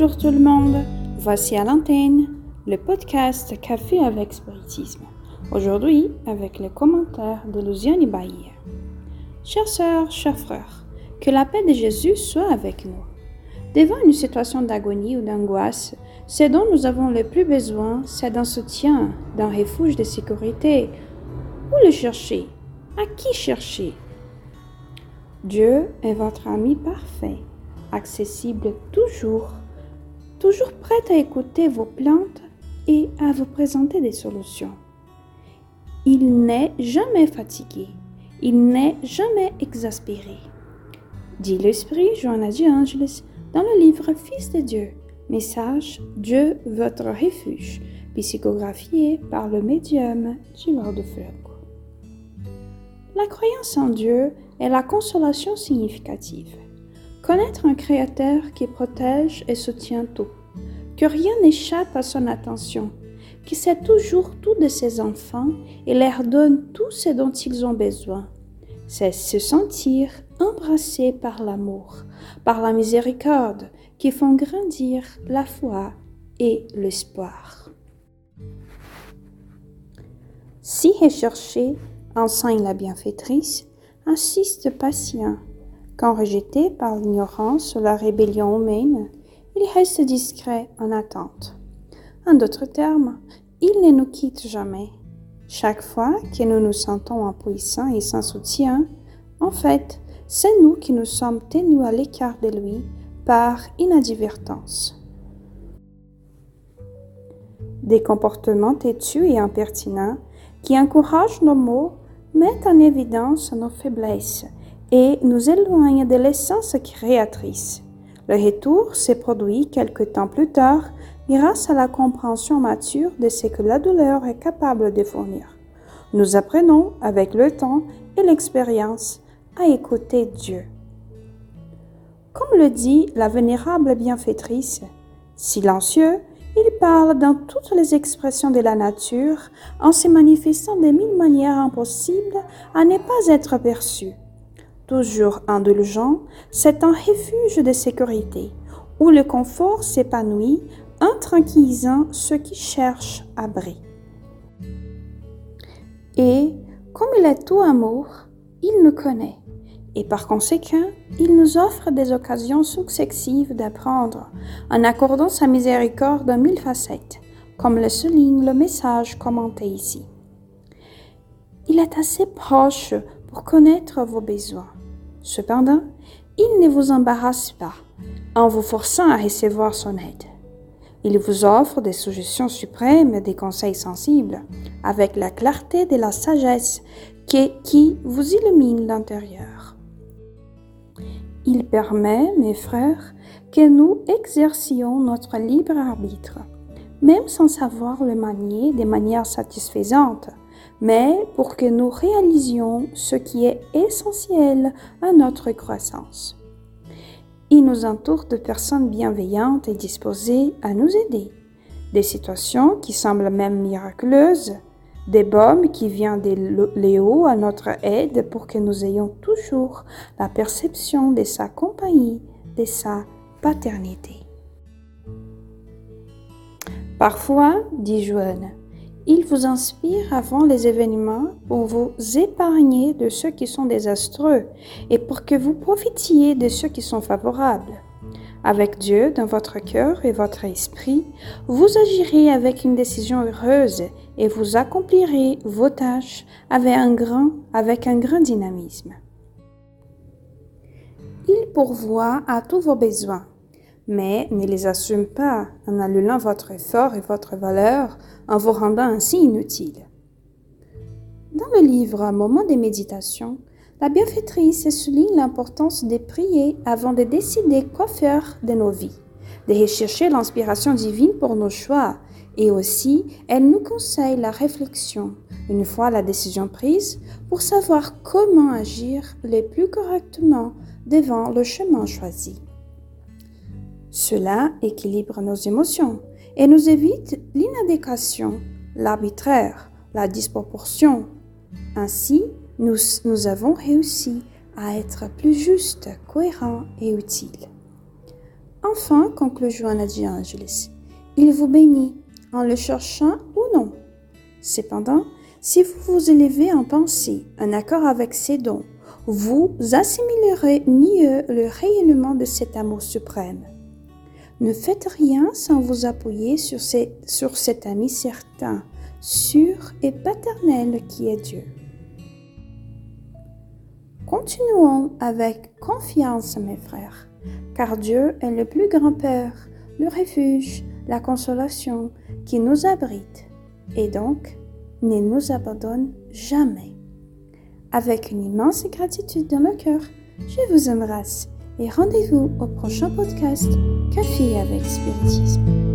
Bonjour tout le monde, voici à l'antenne le podcast Café avec Spiritisme. Aujourd'hui avec les commentaires de Luciani Bahia. Chères sœurs, chers frères, que la paix de Jésus soit avec nous. Devant une situation d'agonie ou d'angoisse, ce dont nous avons le plus besoin, c'est d'un soutien, d'un refuge de sécurité. Où le chercher? À qui chercher? Dieu est votre ami parfait, accessible toujours, toujours prêt à écouter vos plaintes et à vous présenter des solutions. Il n'est jamais fatigué, il n'est jamais exaspéré. Dit l'Esprit Johanna de Angelis dans le livre Fils de Dieu, message Dieu votre refuge, psychographié par le médium Lord de. La croyance en Dieu est la consolation significative. Connaître un Créateur qui protège et soutient tout, que rien n'échappe à son attention, qui sait toujours tout de ses enfants et leur donne tout ce dont ils ont besoin. C'est se sentir embrassé par l'amour, par la miséricorde, qui font grandir la foi et l'espoir. Si recherché, enseigne la bienfaitrice, insiste patient. Quand rejeté par l'ignorance ou la rébellion humaine, il reste discret en attente. En d'autres termes, il ne nous quitte jamais. Chaque fois que nous nous sentons impuissants et sans soutien, en fait, c'est nous qui nous sommes tenus à l'écart de lui par inadvertance. Des comportements têtus et impertinents qui encouragent nos mots mettent en évidence nos faiblesses et nous éloignent de l'essence créatrice. Le retour s'est produit quelque temps plus tard grâce à la compréhension mature de ce que la douleur est capable de fournir. Nous apprenons avec le temps et l'expérience à écouter Dieu. Comme le dit la vénérable bienfaitrice, silencieux, il parle dans toutes les expressions de la nature en se manifestant de mille manières impossibles à ne pas être perçues. Toujours indulgent, c'est un refuge de sécurité où le confort s'épanouit en tranquillisant ceux qui cherchent abri. Et, comme il est tout amour, il nous connaît et par conséquent, il nous offre des occasions successives d'apprendre, en accordant sa miséricorde en mille facettes, comme le souligne le message commenté ici. Il est assez proche pour connaître vos besoins. Cependant, il ne vous embarrasse pas en vous forçant à recevoir son aide. Il vous offre des suggestions suprêmes et des conseils sensibles, avec la clarté de la sagesse qui, vous illumine l'intérieur. Il permet, mes frères, que nous exercions notre libre arbitre, même sans savoir le manier de manière satisfaisante, mais pour que nous réalisions ce qui est essentiel à notre croissance. Il nous entoure de personnes bienveillantes et disposées à nous aider. Des situations qui semblent même miraculeuses des baumes qui viennent de Léo à notre aide pour que nous ayons toujours la perception de sa compagnie, de sa paternité. Parfois, dit Joanne, il vous inspire avant les événements pour vous épargner de ceux qui sont désastreux et pour que vous profitiez de ceux qui sont favorables. Avec Dieu dans votre cœur et votre esprit, vous agirez avec une décision heureuse et vous accomplirez vos tâches avec un grand, avec un grand dynamisme. Il pourvoit à tous vos besoins, mais ne les assume pas en annulant votre effort et votre valeur en vous rendant ainsi inutile. Dans le livre moment de méditation, la bienfaitrice souligne l'importance de prier avant de décider quoi faire de nos vies, de rechercher l'inspiration divine pour nos choix, et aussi elle nous conseille la réflexion, une fois la décision prise, pour savoir comment agir le plus correctement devant le chemin choisi. Cela équilibre nos émotions et nous évite l'inadéquation, l'arbitraire, la disproportion. Ainsi, nous, avons réussi à être plus justes, cohérents et utiles. Enfin, conclut Joanna de il vous bénit en le cherchant ou non. Cependant, si vous vous élevez en pensée en accord avec ses dons, vous assimilerez mieux le rayonnement de cet amour suprême. Ne faites rien sans vous appuyer sur, sur cet ami certain, sûr et paternel qui est Dieu. Continuons avec confiance, mes frères, car Dieu est le plus grand Père, le refuge, la consolation qui nous abrite, et donc ne nous abandonne jamais. Avec une immense gratitude dans le cœur, je vous embrasse et rendez-vous au prochain podcast Café avec Spiritisme.